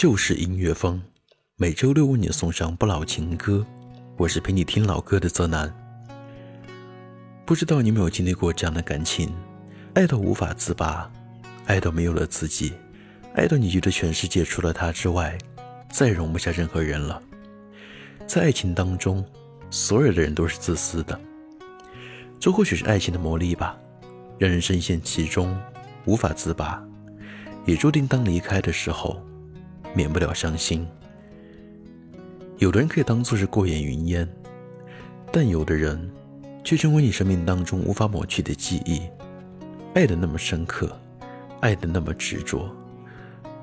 就是音乐风，每周六为你送上不老情歌。我是陪你听老歌的泽南。不知道你有没有经历过这样的感情，爱到无法自拔，爱到没有了自己。爱到你觉得全世界除了他之外，再容不下任何人了。在爱情当中，所有的人都是自私的。这或许是爱情的魔力吧，让人深陷其中，无法自拔。也注定当离开的时候，免不了伤心。有的人可以当做是过眼云烟，但有的人却成为你生命当中无法抹去的记忆。爱的那么深刻，爱的那么执着。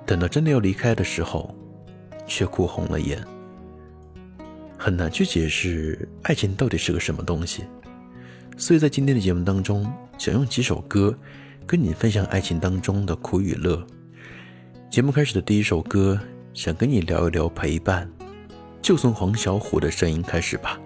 等到真的要离开的时候，却哭红了眼。很难去解释爱情到底是个什么东西，所以在今天的节目当中，想用几首歌跟你分享爱情当中的苦与乐。节目开始的第一首歌，想跟你聊一聊陪伴，就从黄小琥的声音开始吧。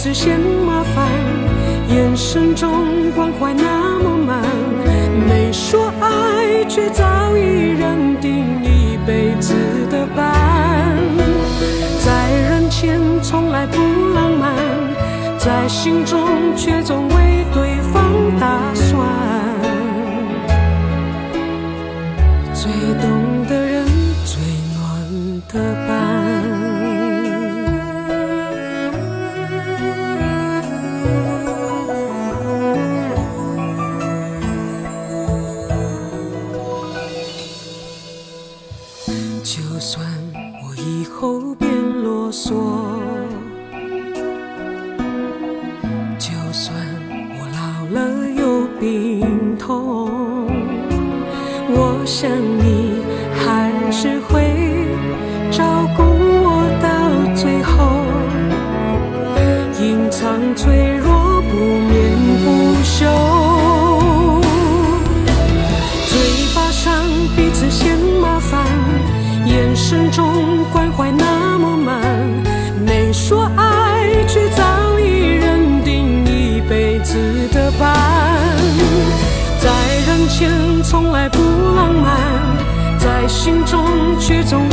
只嫌麻烦，眼神中关怀那么满，没说爱，却早已认定一辈子的伴。在人前从来不浪漫，在心中却总为对方打脆弱不眠不休嘴巴上彼此嫌麻烦眼神中关怀那么满没说爱却早已认定一辈子的伴在人间从来不浪漫在心中却总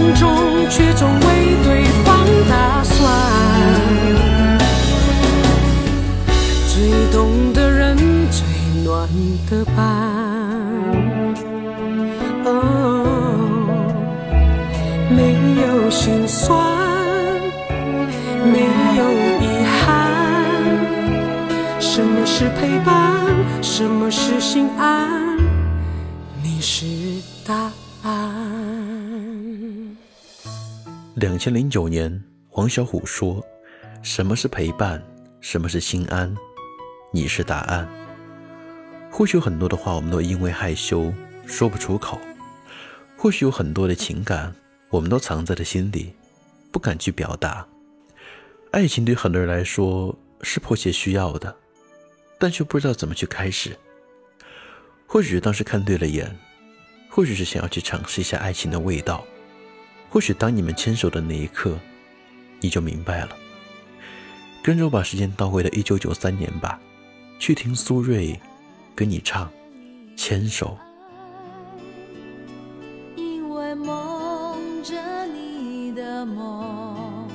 心中却从未千零九年，黄小琥说：“什么是陪伴？什么是心安？你是答案。”或许有很多的话，我们都因为害羞说不出口；或许有很多的情感，我们都藏在了心里，不敢去表达。爱情对很多人来说是迫切需要的，但却不知道怎么去开始。或许当时看对了眼，或许是想要去尝试一下爱情的味道，或许当你们牵手的那一刻，你就明白了。跟着我把时间倒回了一九九三年吧，去听苏芮。跟你唱，牵手。因为梦着你的梦，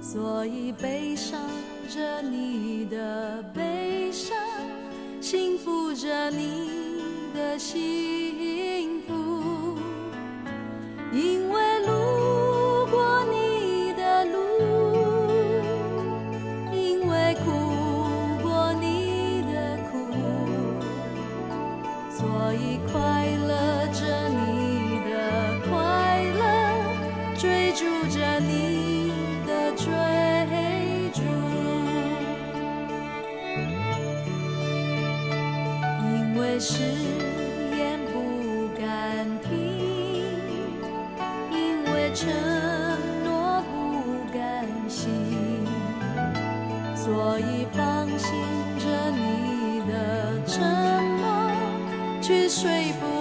所以悲伤着你的悲伤，幸福着你的心所以放心着你的沉默，去说服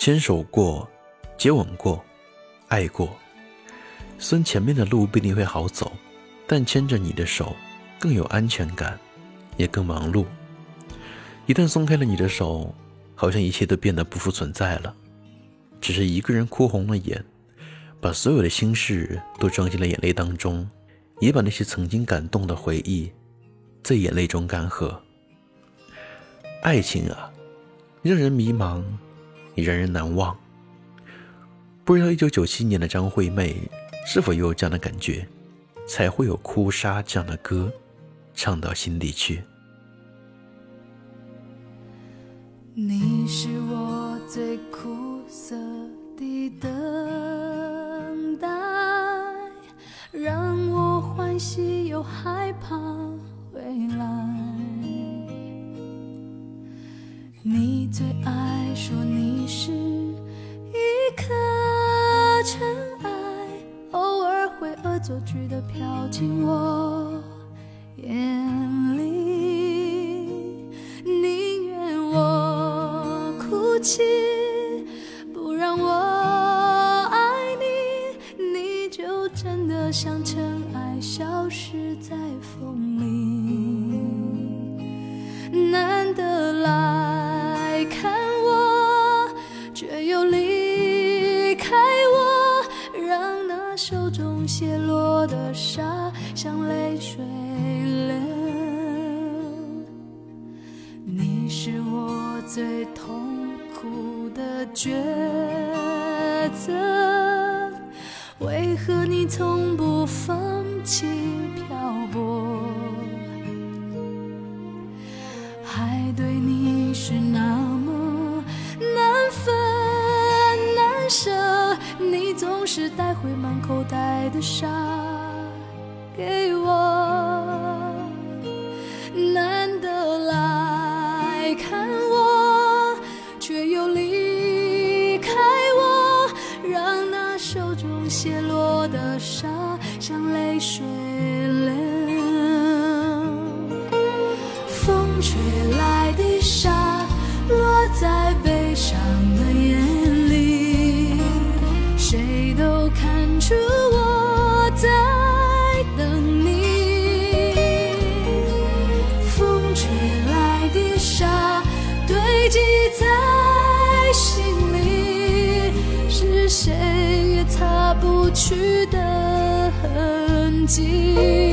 牵手过，接吻过，爱过。虽然前面的路不一定会好走，但牵着你的手更有安全感，也更忙碌。一旦松开了你的手，好像一切都变得不复存在了。只是一个人哭红了眼，把所有的心事都装进了眼泪当中，也把那些曾经感动的回忆，在眼泪中干涸。爱情啊，让人迷茫，让人难忘。不知道一九九七年的张惠妹是否也有这样的感觉，才会有《哭砂》这样的歌，唱到心底去。你是我最苦涩的等待，让我欢喜又害怕未来。你最爱说你是一颗尘埃，偶尔会恶作剧的飘进我眼。的抉择，为何你从不放弃漂泊？还对你是那么难分难舍，你总是带回满口袋的沙给我。吹来的沙，落在悲伤的眼里，谁都看出我在等你。风吹来的沙，堆积在心里，是谁也擦不去的痕迹。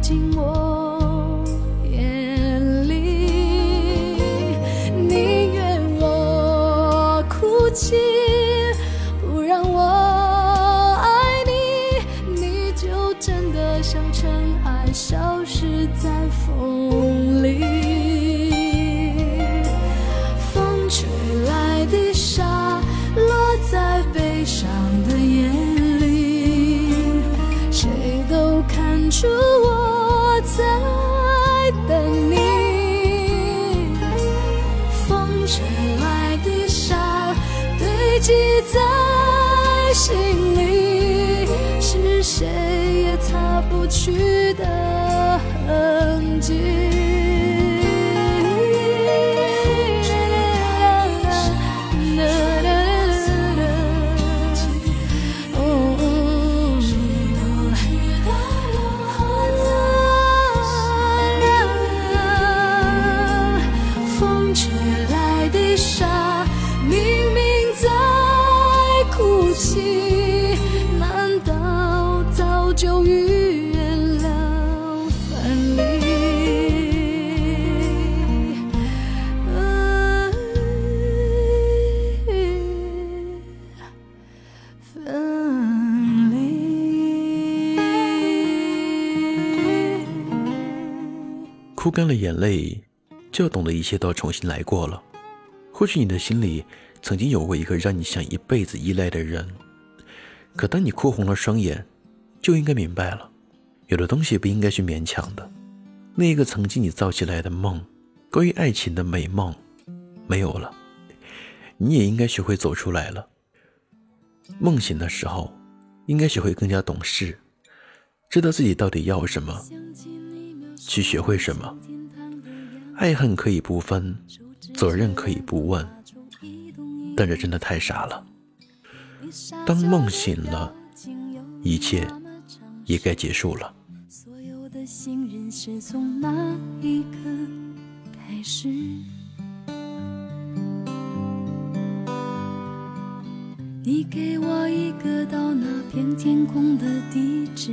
紧握。记在心里是谁也擦不去的痕迹。哭干了眼泪，就要懂得一切都要重新来过了。或许你的心里曾经有过一个让你想一辈子依赖的人，可当你哭红了双眼，就应该明白了，有的东西不应该去勉强的。那一个曾经你造起来的梦，关于爱情的美梦，没有了，你也应该学会走出来了。梦醒的时候，应该学会更加懂事，知道自己到底要什么，去学会什么。爱恨可以不分，责任可以不问，但这真的太傻了。当梦醒了，一切也该结束了。所有的信任是从哪一刻开始？你给我一个到那片天空的地址，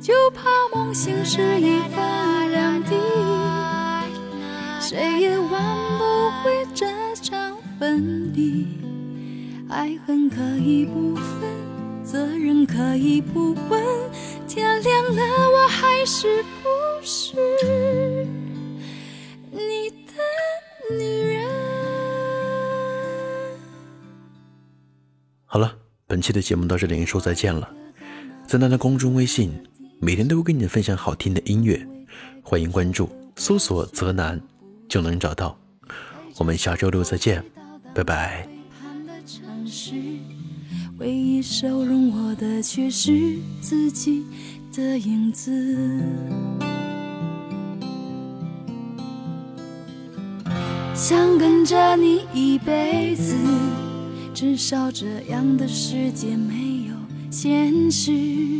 就怕梦醒时已分两地，谁也挽不回这场分离。爱恨可以不分，责任可以不问，天亮了我还是不是你的女人？好了，本期的节目到这里，说再见了。在南的公众微信，每天都会跟你分享好听的音乐，欢迎关注，搜索“泽南”就能找到。我们下周六再见，拜拜。盼的城市，唯一收容我的却是自己的影子。想跟着你一辈子，至少这样的世界没有现实。